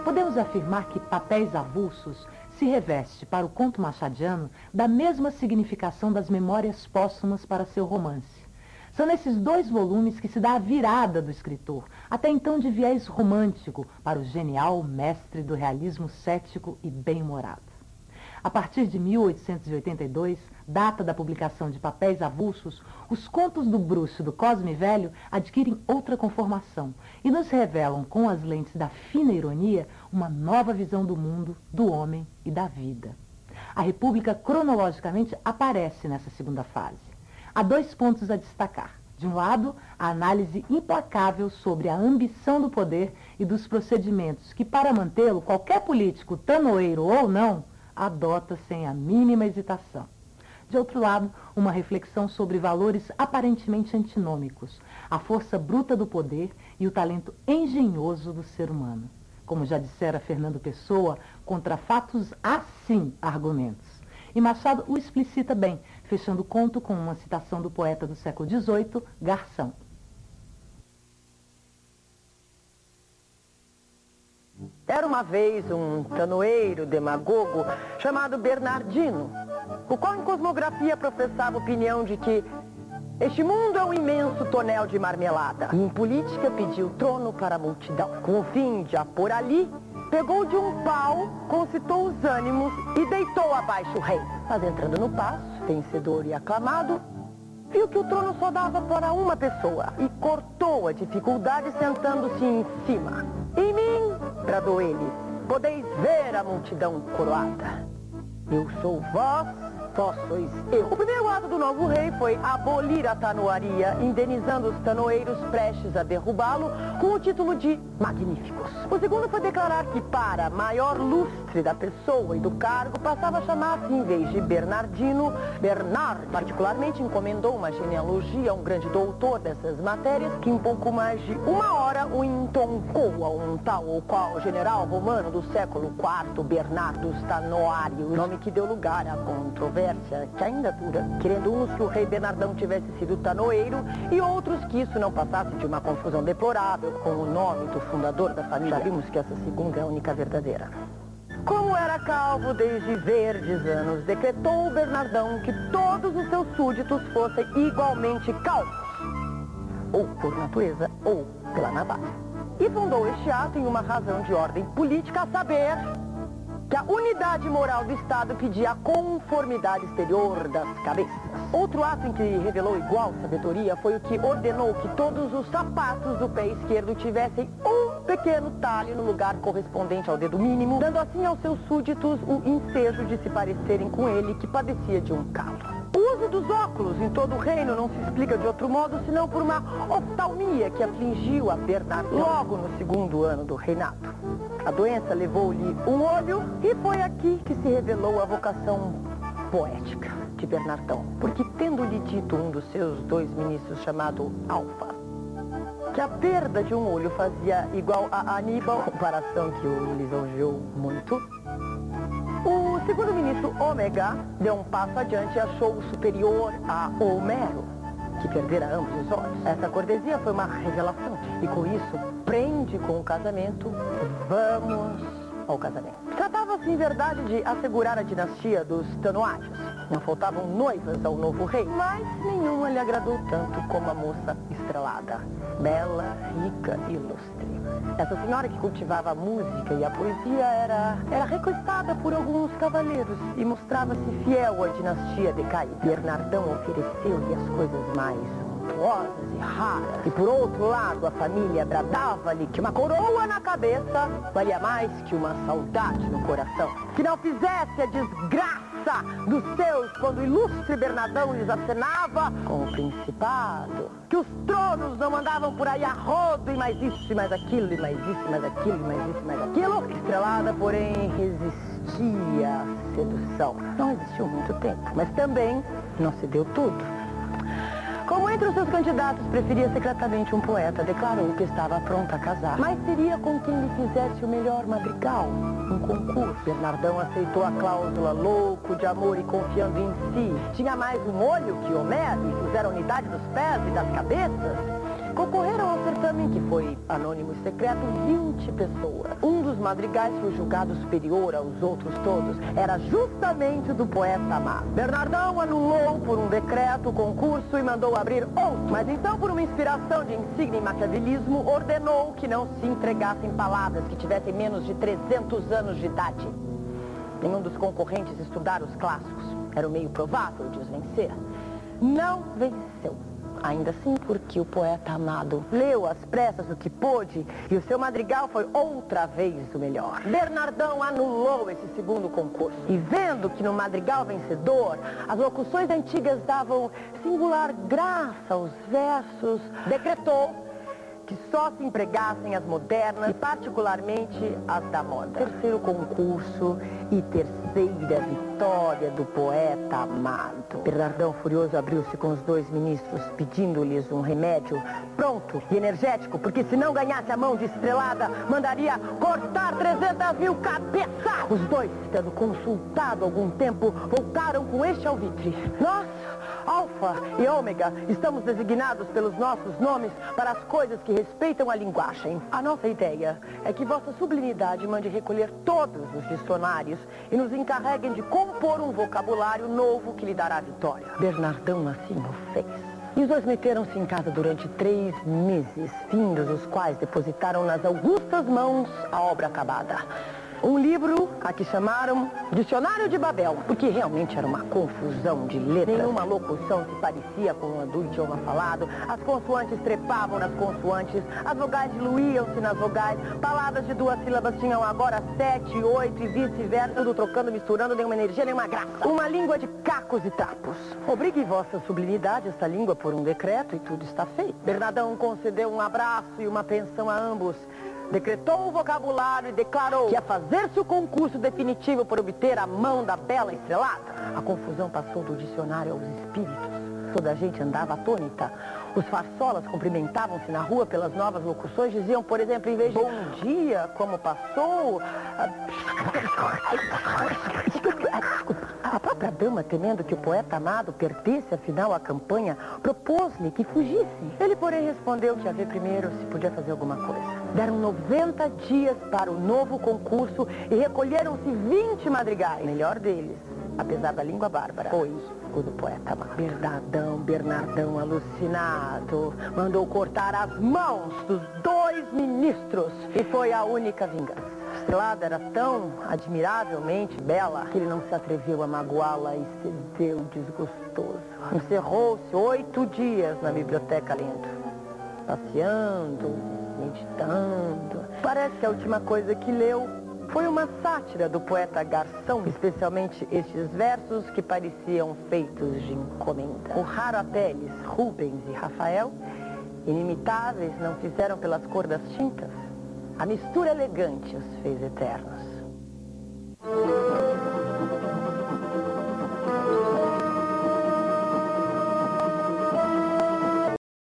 podemos afirmar que Papéis Avulsos se reveste para o conto machadiano da mesma significação das memórias póstumas para seu romance. São nesses dois volumes que se dá a virada do escritor, até então de viés romântico, para o genial mestre do realismo cético e bem-humorado. A partir de 1882, data da publicação de Papéis Avulsos, os contos do bruxo do Cosme Velho adquirem outra conformação e nos revelam, com as lentes da fina ironia, uma nova visão do mundo, do homem e da vida. A República, cronologicamente, aparece nessa segunda fase. Há dois pontos a destacar. De um lado, a análise implacável sobre a ambição do poder e dos procedimentos que, para mantê-lo, qualquer político, tanoeiro ou não, adota sem a mínima hesitação. De outro lado, uma reflexão sobre valores aparentemente antinômicos, a força bruta do poder e o talento engenhoso do ser humano. Como já dissera Fernando Pessoa, contra fatos há sim argumentos. E Machado o explicita bem, fechando o conto com uma citação do poeta do século XVIII, Garção. Era uma vez um tanoeiro demagogo chamado Bernardino, o em cosmografia professava a opinião de que este mundo é um imenso tonel de marmelada. Em política pediu trono para a multidão, com o fim de a pôr ali pegou de um pau, concitou os ânimos e deitou abaixo o rei. Mas entrando no passo, vencedor e aclamado, viu que o trono só dava para uma pessoa e cortou a dificuldade sentando-se em cima. Em mim, bradou ele, podeis ver a multidão coroada. Eu sou vós vós sois eu. O primeiro ato do novo rei foi abolir a tanoaria, indenizando os tanoeiros prestes a derrubá-lo com o título de magníficos. O segundo foi declarar que, para maior lustre da pessoa e do cargo, passava a chamar-se, em vez de Bernardino, Bernard. Particularmente encomendou uma genealogia a um grande doutor dessas matérias, que em pouco mais de uma hora o entoncou a um tal ou qual general romano do século IV, Bernardo Tanoário, nome que deu lugar à controvérsia que ainda dura, querendo uns que o rei Bernardão tivesse sido tanoeiro e outros que isso não passasse de uma confusão deplorável com o nome do fundador da família. Vimos que essa segunda é a única verdadeira. Como era calvo desde verdes anos, decretou o Bernardão que todos os seus súditos fossem igualmente calvos, ou por natureza, ou pela navalha. E fundou este ato em uma razão de ordem política, a saber, que a unidade moral do Estado pedia a conformidade exterior das cabeças. Outro ato em que revelou igual sabedoria foi o que ordenou que todos os sapatos do pé esquerdo tivessem um pequeno talho no lugar correspondente ao dedo mínimo, dando assim aos seus súditos o ensejo de se parecerem com ele que padecia de um calo. O uso dos óculos em todo o reino não se explica de outro modo senão por uma oftalmia que afligiu a Bernardo logo no segundo ano do reinado. A doença levou-lhe um olho e foi aqui que se revelou a vocação poética de Bernardão. Porque tendo-lhe dito um dos seus dois ministros chamado Alfa, que a perda de um olho fazia igual a Aníbal, comparação que o lisonjeou muito, o segundo ministro Ômega deu um passo adiante e achou-o superior a Homero, que perdera ambos os olhos. Essa cortesia foi uma revelação e com isso prende com o casamento, vamos ao casamento. Tratava-se, em verdade, de assegurar a dinastia dos Tanoátios. Não faltavam noivas ao novo rei, mas nenhuma lhe agradou tanto como a moça estrelada, bela, rica e ilustre. Essa senhora que cultivava a música e a poesia era, era requestada por alguns cavaleiros e mostrava-se fiel à dinastia decaída. Bernardão ofereceu-lhe as coisas mais suntuosas e raras. E por outro lado, a família bradava-lhe que uma coroa na cabeça valia mais que uma saudade no coração. Que não fizesse a desgraça dos seus quando o ilustre Bernardão lhes acenava com o principado. Que os tronos não andavam por aí a rodo e mais isso e mais aquilo, e mais isso e mais aquilo, e mais isso e mais aquilo. Estrelada, porém, resistia à sedução. Não existiu muito tempo, mas também não se deu tudo. Como entre os seus candidatos preferia secretamente um poeta, declarou que estava pronta a casar. Mas seria com quem lhe fizesse o melhor madrigal, um concurso. Bernardão aceitou a cláusula louco de amor e confiando em si. Tinha mais um olho que Homero e fizeram unidade dos pés e das cabeças. Concorreram ao certame, que foi anônimo e secreto, 20 pessoas. Madrigais foi julgado superior aos outros todos era justamente do poeta amado. Bernardão anulou por um decreto o concurso e mandou abrir outro. Mas então, por uma inspiração de insígnia e maquiavelismo, ordenou que não se entregassem palavras que tivessem menos de 300 anos de idade. Nenhum dos concorrentes estudara os clássicos. Era o meio provável de os vencer. Não venceu. Ainda assim, porque o poeta amado leu às pressas o que pôde e o seu madrigal foi outra vez o melhor. Bernardão anulou esse segundo concurso. E vendo que no madrigal vencedor as locuções antigas davam singular graça aos versos, decretou que só se empregassem as modernas e particularmente as da moda. Terceiro concurso e terceira vitória do poeta amado. Bernardão Furioso abriu-se com os dois ministros, pedindo-lhes um remédio pronto e energético, porque se não ganhasse a mão de estrelada, mandaria cortar 300 mil cabeças. Os dois, tendo consultado algum tempo, voltaram com este alvitre. Nós Alfa e Ômega, estamos designados pelos nossos nomes para as coisas que respeitam a linguagem. A nossa ideia é que vossa sublimidade mande recolher todos os dicionários e nos encarreguem de compor um vocabulário novo que lhe dará vitória. Bernardão assim o fez. E os dois meteram-se em casa durante três meses, findos os quais depositaram nas augustas mãos a obra acabada um livro a que chamaram Dicionário de Babel, porque realmente era uma confusão de letras. Nenhuma locução se parecia com a do idioma falado, as consoantes trepavam nas consoantes, as vogais diluíam-se nas vogais, palavras de duas sílabas tinham agora sete, oito e vice-versa, tudo trocando, misturando, nenhuma energia, nenhuma graça. Uma língua de cacos e trapos. Obrigue vossa sublimidade esta língua por um decreto e tudo está feito. Bernardão concedeu um abraço e uma pensão a ambos decretou o vocabulário e declarou que ia fazer-se o concurso definitivo para obter a mão da bela estrelada. A confusão passou do dicionário aos espíritos. Toda a gente andava atônita. Os farsolas cumprimentavam-se na rua pelas novas locuções, diziam, por exemplo, em vez de bom dia, como passou... A própria dama, temendo que o poeta amado perdesse afinal a campanha, propôs-lhe que fugisse. Ele, porém, respondeu que ia ver primeiro se podia fazer alguma coisa. Deram 90 dias para o novo concurso e recolheram-se 20 madrigais. O melhor deles, apesar da língua bárbara, foi o do poeta amado. Bernardão, Bernardão alucinado, mandou cortar as mãos dos dois ministros e foi a única vingança. Estrelada era tão admiravelmente bela que ele não se atreveu a magoá-la e cedeu desgostoso. Encerrou-se oito dias na biblioteca lendo, passeando, meditando. Parece que a última coisa que leu foi uma sátira do poeta Garção, especialmente estes versos que pareciam feitos de encomenda. O raro Apeles, Rubens e Rafael, inimitáveis, não fizeram pelas cores das tintas. A mistura elegante os fez eternos.